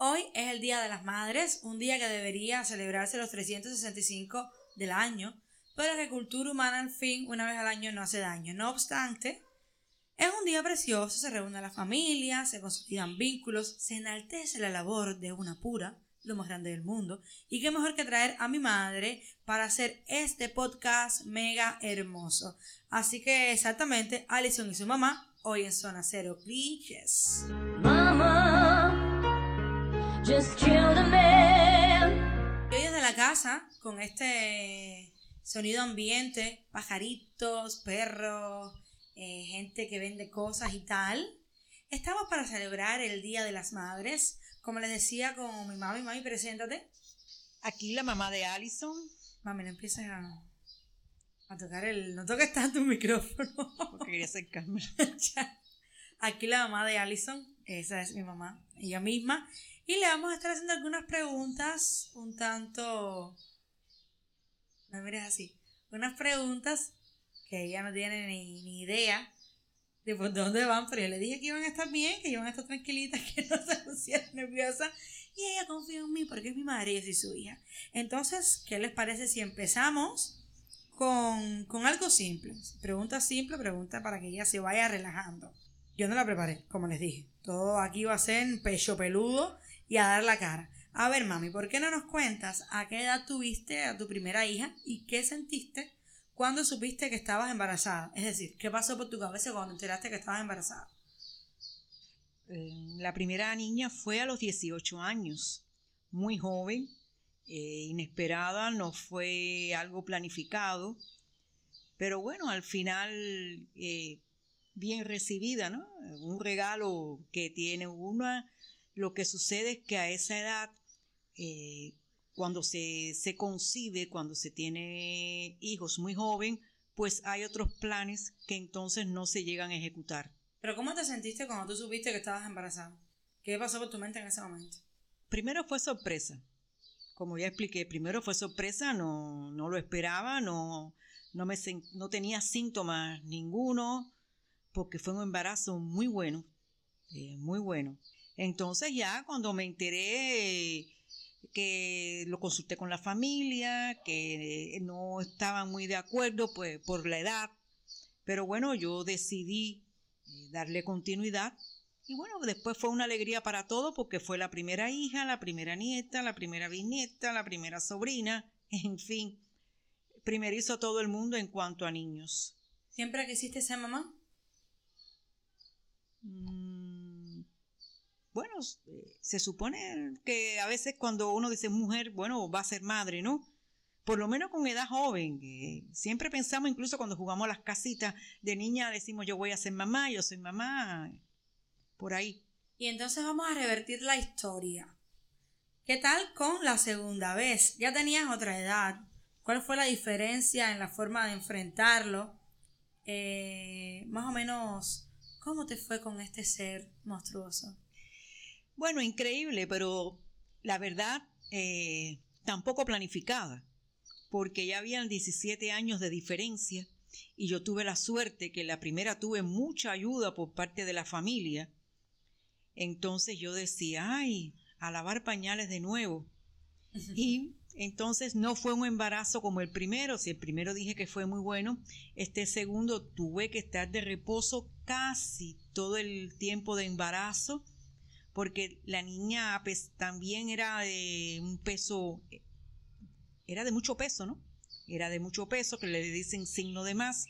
Hoy es el Día de las Madres, un día que debería celebrarse los 365 del año, pero que cultura humana al fin una vez al año no hace daño. No obstante, es un día precioso, se reúne la familia, se consolidan vínculos, se enaltece la labor de una pura, lo más grande del mundo, y qué mejor que traer a mi madre para hacer este podcast mega hermoso. Así que exactamente, Alison y su mamá, hoy en Zona Cero Cliches. Just killed a man. Yo desde la casa, con este sonido ambiente, pajaritos, perros, eh, gente que vende cosas y tal. Estamos para celebrar el Día de las Madres. Como les decía con mi mamá, y mami, preséntate. Aquí la mamá de Allison. Mami, no empieces a, a tocar el... No toques tanto un micrófono. Porque quería acercarme. Aquí la mamá de Allison. Esa es mi mamá. Ella misma. Y le vamos a estar haciendo algunas preguntas un tanto... No mires así. Unas preguntas que ella no tiene ni, ni idea de por dónde van, pero yo le dije que iban a estar bien, que iban a estar tranquilitas, que no se pusieran nerviosas. Y ella confía en mí porque es mi madre y yo soy su hija. Entonces, ¿qué les parece si empezamos con, con algo simple? Pregunta simple, pregunta para que ella se vaya relajando. Yo no la preparé, como les dije. Todo aquí va a ser pecho peludo y a dar la cara. A ver, mami, ¿por qué no nos cuentas a qué edad tuviste a tu primera hija y qué sentiste cuando supiste que estabas embarazada? Es decir, ¿qué pasó por tu cabeza cuando enteraste que estabas embarazada? Eh, la primera niña fue a los 18 años, muy joven, eh, inesperada, no fue algo planificado, pero bueno, al final eh, bien recibida, ¿no? Un regalo que tiene una. Lo que sucede es que a esa edad cuando se, se concibe, cuando se tiene hijos muy joven, pues hay otros planes que entonces no se llegan a ejecutar. Pero ¿cómo te sentiste cuando tú supiste que estabas embarazada? ¿Qué pasó por tu mente en ese momento? Primero fue sorpresa. Como ya expliqué, primero fue sorpresa, no, no lo esperaba, no, no, me, no tenía síntomas ninguno, porque fue un embarazo muy bueno, eh, muy bueno. Entonces ya cuando me enteré que lo consulté con la familia, que no estaban muy de acuerdo pues, por la edad, pero bueno, yo decidí eh, darle continuidad y bueno, después fue una alegría para todos porque fue la primera hija, la primera nieta, la primera bisnieta, la primera sobrina, en fin, primerizo todo el mundo en cuanto a niños. ¿Siempre quisiste ser mamá? Bueno, eh, se supone que a veces cuando uno dice mujer, bueno, va a ser madre, ¿no? Por lo menos con edad joven. siempre pensamos, incluso cuando jugamos las casitas de niña, decimos yo voy a ser mamá, yo soy mamá, por ahí. Y entonces vamos a revertir la historia. ¿Qué tal con la segunda vez? Ya tenías otra edad. ¿Cuál fue la diferencia en la forma de enfrentarlo? Eh, más o menos, ¿cómo te fue con este ser monstruoso? Bueno, increíble, pero la verdad, eh, tampoco planificada, porque ya habían 17 años de diferencia y yo tuve la suerte que la primera tuve mucha ayuda por parte de la familia. Entonces yo decía, ay, a lavar pañales de nuevo. Y entonces no fue un embarazo como el primero, si el primero dije que fue muy bueno, este segundo tuve que estar de reposo casi todo el tiempo de embarazo porque la niña pues, también era de un peso, era de mucho peso, ¿no? Era de mucho peso, que le dicen signo de más,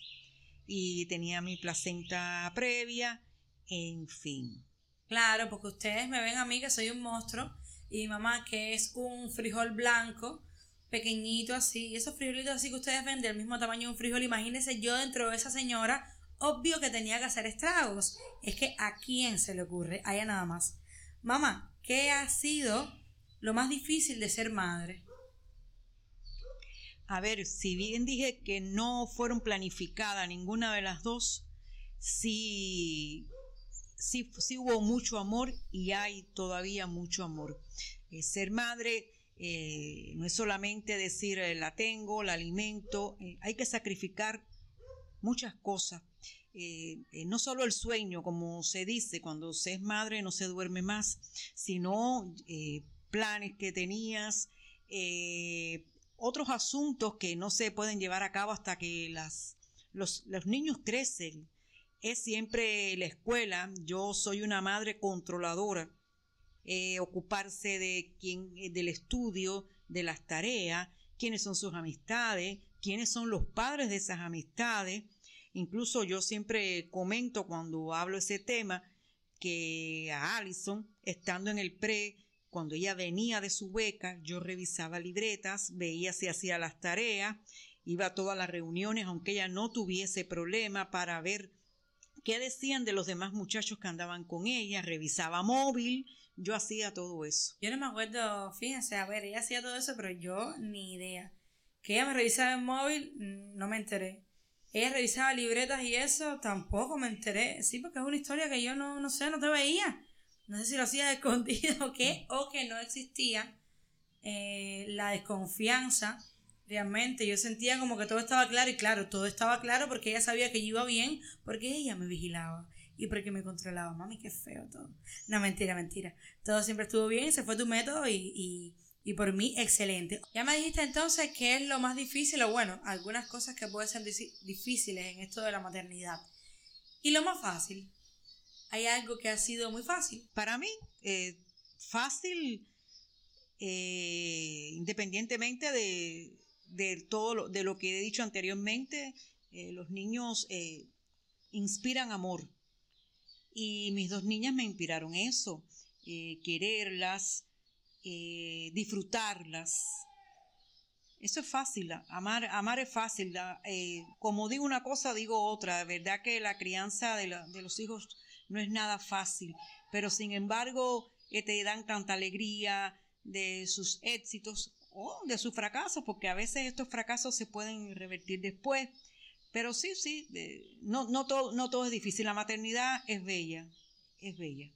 y tenía mi placenta previa, en fin. Claro, porque ustedes me ven a mí que soy un monstruo, y mamá que es un frijol blanco, pequeñito así, y esos frijolitos así que ustedes ven del mismo tamaño de un frijol, imagínense yo dentro de esa señora, obvio que tenía que hacer estragos. Es que a quién se le ocurre, allá nada más. Mamá, ¿qué ha sido lo más difícil de ser madre? A ver, si bien dije que no fueron planificadas ninguna de las dos, sí, sí, hubo mucho amor y hay todavía mucho amor. Eh, ser madre eh, no es solamente decir eh, la tengo, la alimento, hay que sacrificar muchas cosas. no solo el sueño, como se dice, cuando se es madre no se duerme más, sino planes que tenías, otros asuntos que no se pueden llevar a cabo hasta que las, los, los niños crecen. Es siempre la escuela, yo soy una madre controladora, ocuparse de quien, del estudio, de las tareas, quiénes son sus amistades, quiénes son los padres de esas amistades, Incluso yo siempre comento cuando hablo ese tema que a Allison, estando en el pre, cuando ella venía de su beca, yo revisaba libretas, veía si hacía las tareas, iba a todas las reuniones, aunque ella no tuviese problema para ver qué decían de los demás muchachos que andaban con ella, revisaba móvil, yo hacía todo eso. Yo no me acuerdo, fíjense, a ver, ella hacía todo eso, pero yo ni idea. Que ella me revisaba el móvil, no me enteré. Ella revisaba libretas y eso tampoco me enteré. Sí, porque es una historia que yo no, no sé, no te veía. No sé si lo hacía escondido o qué, o que no existía eh, la desconfianza. Realmente yo sentía como que todo estaba claro y claro, todo estaba claro porque ella sabía que yo iba bien, porque ella me vigilaba y porque me controlaba. Mami, qué feo todo. No, mentira, mentira. Todo siempre estuvo bien, se fue tu método y y por mí excelente. Ya me dijiste entonces qué es lo más difícil o bueno, algunas cosas que pueden ser difíciles en esto de la maternidad. Y lo más fácil. ¿Hay algo que ha sido muy fácil? Para mí, eh, fácil, eh, independientemente de, todo lo, de lo que he dicho anteriormente, eh, los niños inspiran amor. Y mis dos niñas me inspiraron eso, quererlas, eh, disfrutarlas. Eso es fácil, amar, amar es fácil. Eh, como digo una cosa, digo otra. De verdad que la crianza de, los hijos no es nada fácil, pero sin embargo eh, te dan tanta alegría de sus éxitos o de sus fracasos, porque a veces estos fracasos se pueden revertir después. Pero sí, sí, no, no, todo, no todo es difícil. La maternidad es bella, es bella.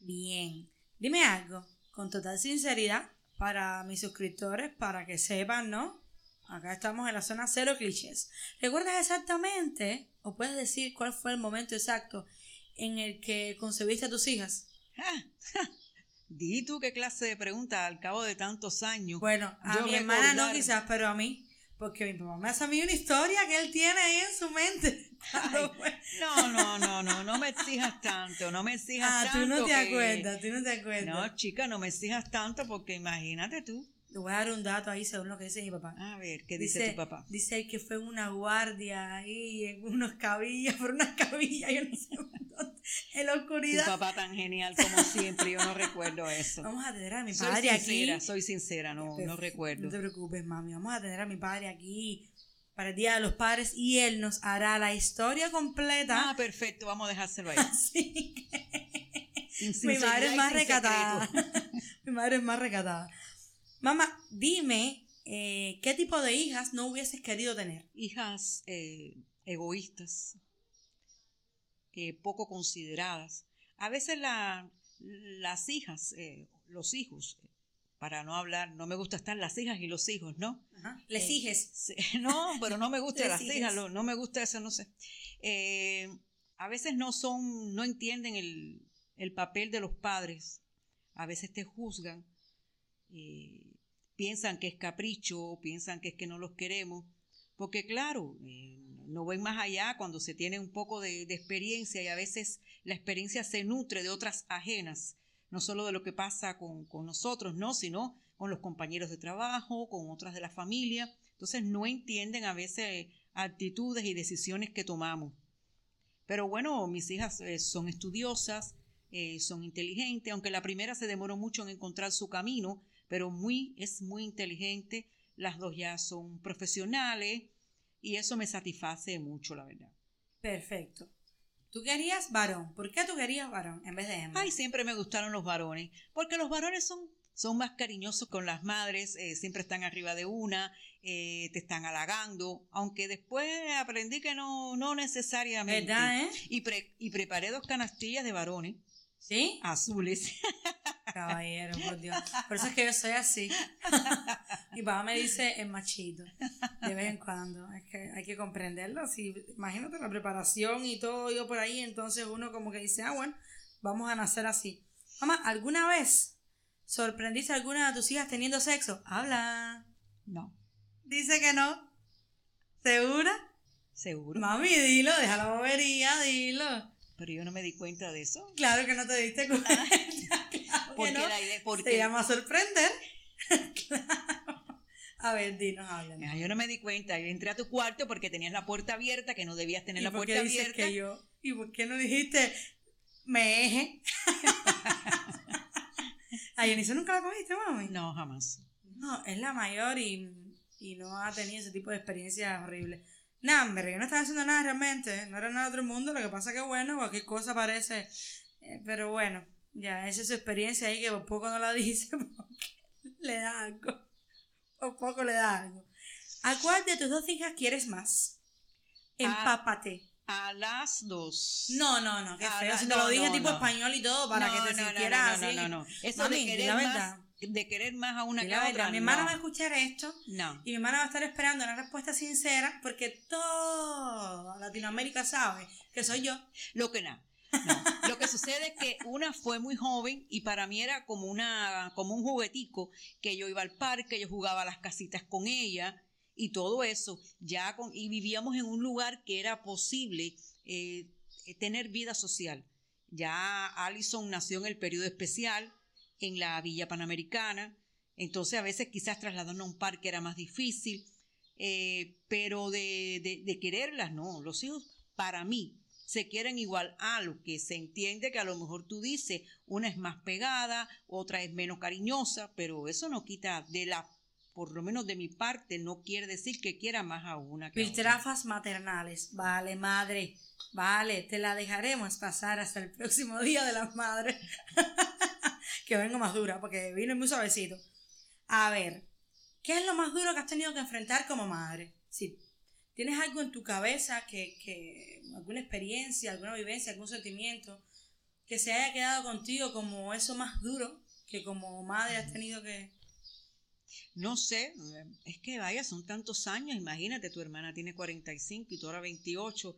Bien, dime algo con total sinceridad para mis suscriptores, para que sepan, ¿no? Acá estamos en la zona cero clichés. ¿Recuerdas exactamente, o puedes decir cuál fue el momento exacto en el que concebiste a tus hijas? Ah, Di tú qué clase de pregunta al cabo de tantos años. Bueno, a mi hermana no quizás, pero a mí. Porque mi papá me hace a mí una historia que él tiene ahí en su mente. no, no, no, no, no me exijas tanto, no me exijas tanto. Ah, tú no te acuerdas, tú no te acuerdas. No, chica, no me exijas tanto porque imagínate tú. Le voy a dar un dato ahí según lo que dice mi papá. A ver, ¿qué dice, tu papá? Dice que fue una guardia ahí en unos cabillas, por unas cabillas, yo no sé en la oscuridad. Tu papá tan genial como siempre, yo no recuerdo eso. Vamos a tener a mi padre soy sincera, aquí. Soy sincera, no, no recuerdo. No te preocupes, mami, vamos a tener a mi padre aquí para el Día de los Padres y él nos hará la historia completa. Ah, perfecto, vamos a dejárselo ahí. Así que... mi madre es más recatada. mi madre es más recatada. Mamá, dime, eh, ¿qué tipo de hijas no hubieses querido tener? Hijas eh, egoístas, eh, poco consideradas. A veces las hijas, los hijos, para no hablar, no me gusta estar las hijas y los hijos, ¿no? Ajá. Les hijes. No, pero no me gusta las hijas, no me gusta eso, no sé. a veces no son, no entienden el, el, papel de los padres. A veces te juzgan piensan que es capricho, piensan que es que no los queremos, porque claro, eh, no ven más allá cuando se tiene un poco de, experiencia y a veces la experiencia se nutre de otras ajenas, no solo de lo que pasa con, nosotros, no, sino con los compañeros de trabajo, con otras de la familia. Entonces no entienden a veces actitudes y decisiones que tomamos. Pero bueno, mis hijas eh, son estudiosas, eh, son inteligentes, aunque la primera se demoró mucho en encontrar su camino, pero muy, es muy inteligente, las dos ya son profesionales y eso me satisface mucho, la verdad. Perfecto. ¿Tú querías varón? ¿Por qué tú querías varón en vez de hembra? Ay, siempre me gustaron los varones, porque los varones son, son más cariñosos con las madres, eh, siempre están arriba de una, eh, te están halagando, aunque después aprendí que no, no necesariamente. ¿Verdad, eh? Y, y preparé dos canastillas de varones. ¿Sí? Azules. Caballero, por Dios. Por eso es que yo soy así. Mi papá me dice el machito, de vez en cuando. Es que hay que comprenderlo. Si, imagínate la preparación y todo yo por ahí, entonces uno como que dice, ah, bueno, vamos a nacer así. Mamá, ¿alguna vez sorprendiste a alguna de tus hijas teniendo sexo? Habla. No. Dice que no. ¿Segura? Seguro. Mami, dilo, deja la bobería, dilo. Pero yo no me di cuenta de eso. Claro que no te diste cuenta. claro Porque que no. la idea- porque- Se llama sorprender. claro. A ver, dinos, háblanos. Ah, Yo no me di cuenta. Yo entré a tu cuarto porque tenías la puerta abierta, que no debías tener ¿Y la por puerta qué dices abierta. que yo? ¿Y por qué no dijiste me eje? ¿A Yanice nunca la cogiste, mami? No, jamás. No, es la mayor y, y no ha tenido ese tipo de experiencias horribles. Nah, hombre, yo no estaba haciendo nada realmente. No era nada de otro mundo. Lo que pasa que, bueno, cualquier cosa parece. eh, pero bueno, ya, esa es su experiencia ahí que por poco no la dice porque le da algo. Por poco le da algo. ¿A cuál de tus dos hijas quieres más? Empápate. A las dos. No, no, no, qué feo. no, Si te lo no, dije no, tipo no. español y todo para No, que te no, no, sintieras no, así. no, no, no. Eso Mami, de querer la más, verdad. de querer más a una que a otra. Mi hermana no. va a escuchar esto No. y mi hermana va a estar esperando una respuesta sincera porque toda Latinoamérica sabe que soy yo. Lo que nada. Lo que sucede es que una fue muy joven y para mí era como una como un juguetico que yo iba al parque, yo jugaba a las casitas con ella y todo eso. Ya con y vivíamos en un lugar que era posible eh, eh, tener vida social. Ya Allison nació en el periodo especial en la Villa Panamericana, entonces a veces quizás trasladarnos a un parque era más difícil, eh, pero de, de, de quererlas no, los hijos para mí se quieren igual a lo que se entiende que a lo mejor tú dices, una es más pegada, otra es menos cariñosa, pero eso no quita de la, por lo menos de mi parte, no quiere decir que quiera más a una que a otra. Piltrafas maternales. Vale, madre. Vale, te la dejaremos pasar hasta el próximo día de las madres. que vengo más dura porque vino muy suavecito. A ver, ¿qué es lo más duro que has tenido que enfrentar como madre? Si tienes algo en tu cabeza que, que alguna experiencia, alguna vivencia, algún sentimiento que se haya quedado contigo como eso más duro que como madre has tenido que... No sé, es que vaya, son tantos años, imagínate, tu hermana tiene 45 y tú ahora 28,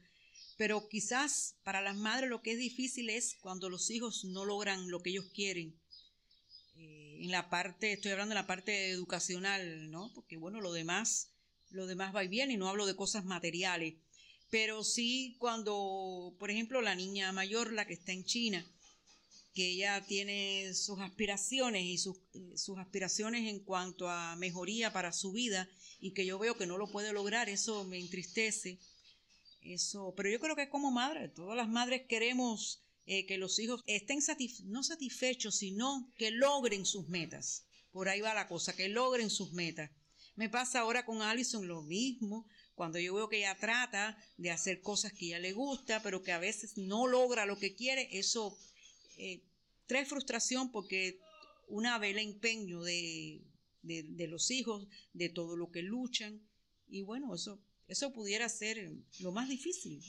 pero quizás para las madres lo que es difícil es cuando los hijos no logran lo que ellos quieren. Eh, en la parte, estoy hablando de la parte educacional, ¿no? Porque bueno, lo demás, lo demás va y viene y no hablo de cosas materiales. Pero sí cuando, por ejemplo, la niña mayor, la que está en China, que ella tiene sus aspiraciones y sus, sus aspiraciones en cuanto a mejoría para su vida y que yo veo que no lo puede lograr, eso me entristece. Eso, pero yo creo que como madre, todas las madres queremos eh, que los hijos estén satisf no satisfechos, sino que logren sus metas. Por ahí va la cosa, que logren sus metas. Me pasa ahora con Allison lo mismo, cuando yo veo que ella trata de hacer cosas que ella le gusta, pero que a veces no logra lo que quiere, eso eh, trae frustración porque una ve el empeño de, de, de los hijos, de todo lo que luchan, y bueno, eso, eso pudiera ser lo más difícil.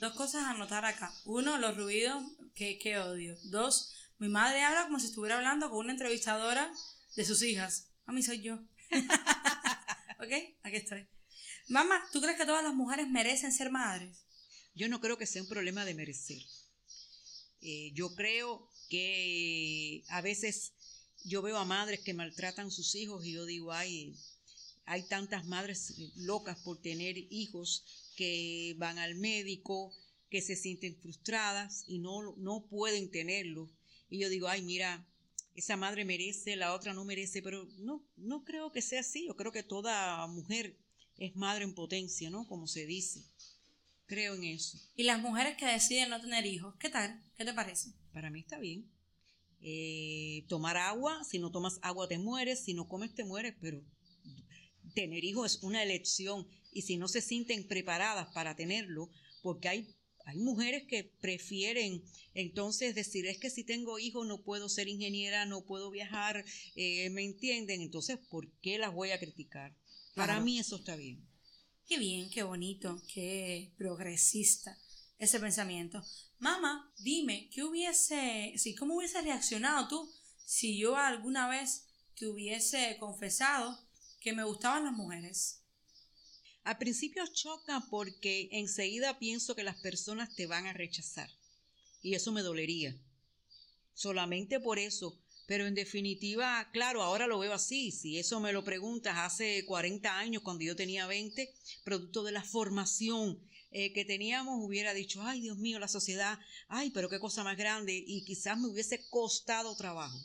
Dos cosas a anotar acá. Uno, los ruidos, que, que odio. Dos, mi madre habla como si estuviera hablando con una entrevistadora de sus hijas. A mí soy yo. ¿Ok? Aquí estoy. Mamá, ¿tú crees que todas las mujeres merecen ser madres? Yo no creo que sea un problema de merecer. Eh, yo creo que a veces yo veo a madres que maltratan a sus hijos y yo digo, ay, hay tantas madres locas por tener hijos que van al médico, que se sienten frustradas y no, no pueden tenerlo. Y yo digo, ay, mira, esa madre merece, la otra no merece, pero no, no creo que sea así. Yo creo que toda mujer es madre en potencia, ¿no? Como se dice. Creo en eso. Y las mujeres que deciden no tener hijos, ¿qué tal? ¿Qué te parece? Para mí está bien. Eh, tomar agua, si no tomas agua te mueres, si no comes te mueres, pero tener hijos es una elección y si no se sienten preparadas para tenerlo, porque hay, hay mujeres que prefieren entonces decir es que si tengo hijos no puedo ser ingeniera, no puedo viajar, eh, ¿me entienden? Entonces, ¿por qué las voy a criticar? Para Claro. mí eso está bien. Qué bien, qué bonito, qué progresista ese pensamiento. Mamá, dime, ¿qué hubiese, sí, cómo hubiese reaccionado tú si yo alguna vez te hubiese confesado que me gustaban las mujeres. Al principio choca porque enseguida pienso que las personas te van a rechazar. Y eso me dolería. Solamente por eso. Pero en definitiva, claro, ahora lo veo así. Si eso me lo preguntas hace 40 años, cuando yo tenía 20, producto de la formación eh, que teníamos, hubiera dicho, ay Dios mío, la sociedad, ay, pero qué cosa más grande. Y quizás me hubiese costado trabajo.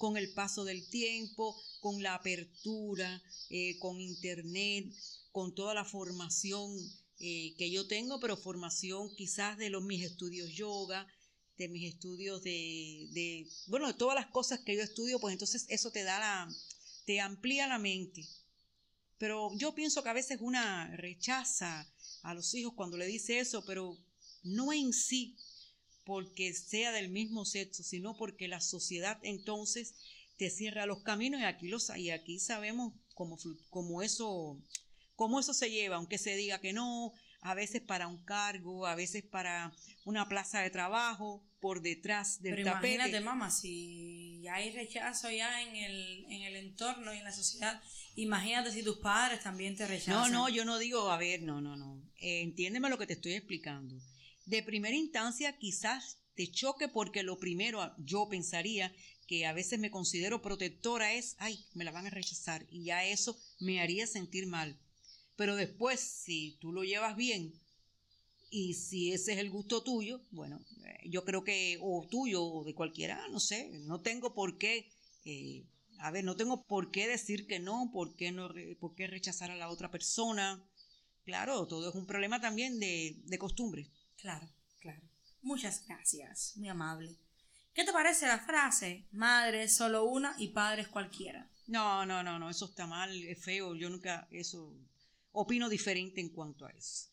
Con el paso del tiempo, con la apertura, eh, con internet, con toda la formación eh, que yo tengo, pero formación quizás de los mis estudios yoga, de mis estudios de, de, bueno, de todas las cosas que yo estudio, pues entonces eso te da la, te amplía la mente. Pero yo pienso que a veces una rechaza a los hijos cuando le dice eso, pero no en sí porque sea del mismo sexo, sino porque la sociedad entonces te cierra los caminos y aquí los y aquí sabemos cómo, cómo eso cómo eso se lleva, aunque se diga que no, a veces para un cargo, a veces para una plaza de trabajo, por detrás del Pero tapete. Imagínate, mamá, si hay rechazo ya en el, en el entorno y en la sociedad, imagínate si tus padres también te rechazan. No, no, yo no digo, a ver, no, no, no. Eh, entiéndeme lo que te estoy explicando. De primera instancia, quizás te choque porque lo primero, yo pensaría que a veces me considero protectora es, ay, me la van a rechazar y ya eso me haría sentir mal. Pero después, si tú lo llevas bien y si ese es el gusto tuyo, bueno, eh, yo creo que, o tuyo o de cualquiera, no sé, no tengo por qué, eh, a ver, no tengo por qué decir que no, por qué, no, por qué rechazar a la otra persona. Claro, todo es un problema también de, de. Claro, claro. Muchas gracias, muy amable. ¿Qué te parece la frase? Madre es solo una y padre es cualquiera. No, no, no, no, eso está mal, es feo, yo nunca, eso, opino diferente en cuanto a eso.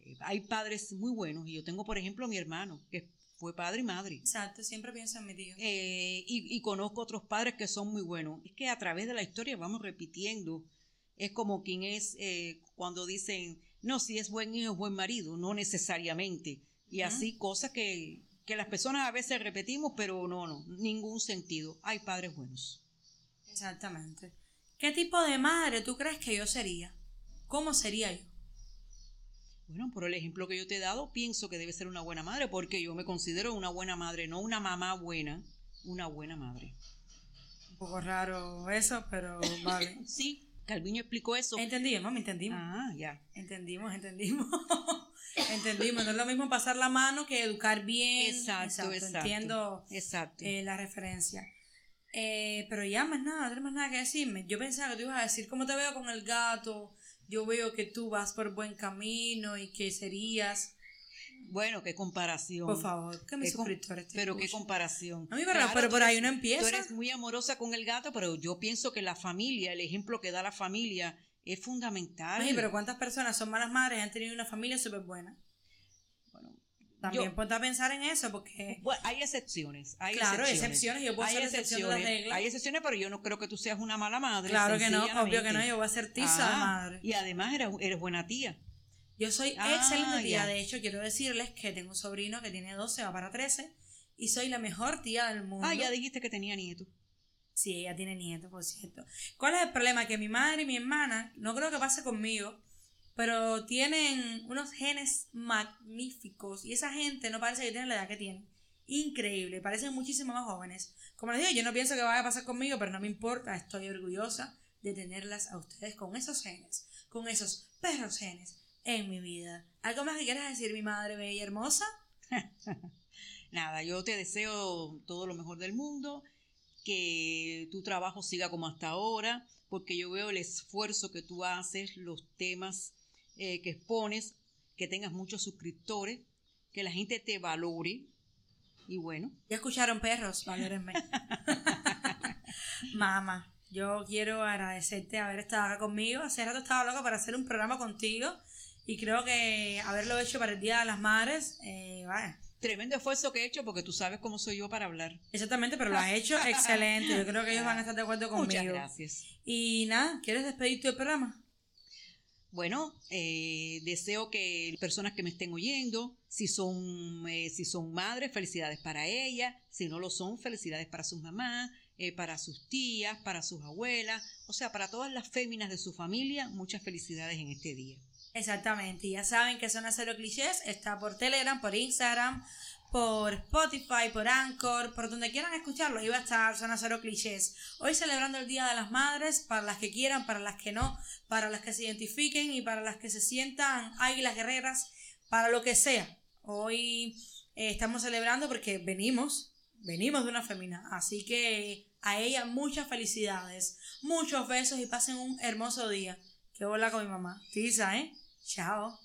Eh, hay padres muy buenos y yo tengo, por ejemplo, a mi hermano, que fue padre y madre. Exacto, siempre pienso en mi tío. Eh, y, y, conozco otros padres que son muy buenos. Es que a través de la historia vamos repitiendo. Es como quien es eh, cuando dicen, no, si es buen hijo, es buen marido, no necesariamente. Y así cosas que, que las personas a veces repetimos, pero no, no, ningún sentido. Hay padres buenos. Exactamente. ¿Qué tipo de madre tú crees que yo sería? ¿Cómo sería yo? Bueno, por el ejemplo que yo te he dado, pienso que debe ser una buena madre, porque yo me considero una buena madre, no una mamá buena, una buena madre. Un poco raro eso, pero vale. sí, Calviño explicó eso. Entendimos, mami, entendimos. Ah, ya. Entendimos, entendimos. entendimos. No es lo mismo pasar la mano que educar bien. Exacto, exacto. Entiendo exacto. Eh, la referencia. Eh, pero ya más nada, no tienes más nada que decirme. Yo pensaba que tú ibas a decir cómo te veo con el gato, yo veo que tú vas por buen camino y que serías... Bueno, qué comparación. Por favor, que mis suscriptores Pero qué comparación. A mí, pero, pero por ahí no empieza. Tú eres muy amorosa con el gato, pero yo pienso que la familia, el ejemplo que da la familia es fundamental. Sí, pero ¿cuántas personas son malas madres y han tenido una familia súper buena? Bueno, También yo, ponte a pensar en eso, porque... Bueno, hay excepciones. Hay claro, excepciones. excepciones. Yo puedo hay hacer excepciones de las reglas. Hay excepciones, pero yo no creo que tú seas una mala madre. Claro que no, obvio que no. Yo voy a ser tiza ah, madre. Y además eres, eres buena tía. Yo soy Ah, excelente tía. ya. De hecho, quiero decirles que tengo un sobrino que tiene 12, va para 13, y soy la mejor tía del mundo. Ah, ya dijiste que tenía nieto. Sí, ella tiene nietos, por cierto. ¿Cuál es el problema? Que mi madre y mi hermana, no creo que pase conmigo, pero tienen unos genes magníficos y esa gente no parece que tiene la edad que tienen. Increíble, parecen muchísimo más jóvenes. Como les digo, yo no pienso que vaya a pasar conmigo, pero no me importa, estoy orgullosa de tenerlas a ustedes con esos genes, con esos perros genes en mi vida. ¿Algo más que quieras decir, mi madre bella y hermosa? Nada, yo te deseo todo lo mejor del mundo, que tu trabajo siga como hasta ahora, porque yo veo el esfuerzo que tú haces, los temas eh, que expones, que tengas muchos suscriptores, que la gente te valore. Y bueno. Ya escucharon perros, valórenme. Mamá, yo quiero agradecerte haber estado acá conmigo. Hace rato estaba loca para hacer un programa contigo y creo que haberlo hecho para el Día de las Madres, eh, vaya. Tremendo esfuerzo que he hecho porque tú sabes cómo soy yo para hablar. Exactamente, pero lo has hecho excelente. Yo creo que ellos van a estar de acuerdo conmigo. Muchas gracias. Y nada, ¿quieres despedirte del programa? bueno, eh, deseo que personas que me estén oyendo, si son, eh, si son madres, felicidades para ellas, si no lo son, felicidades para sus mamás, eh, para sus tías, para sus abuelas, o sea, para todas las féminas de su familia, muchas felicidades en este día. Exactamente, ya saben que Zona Cero Clichés está por Telegram, por Instagram, por Spotify, por Anchor, por donde quieran escucharlo. Ahí va a estar Zona Cero Clichés. Hoy celebrando el Día de las Madres, para las que quieran, para las que no, para las que se identifiquen y para las que se sientan águilas guerreras, para lo que sea. Hoy eh, estamos celebrando porque venimos, venimos de una femina. Así que a ella muchas felicidades, muchos besos y pasen un hermoso día. Que hola con mi mamá. Tisa, ¿eh? 瞧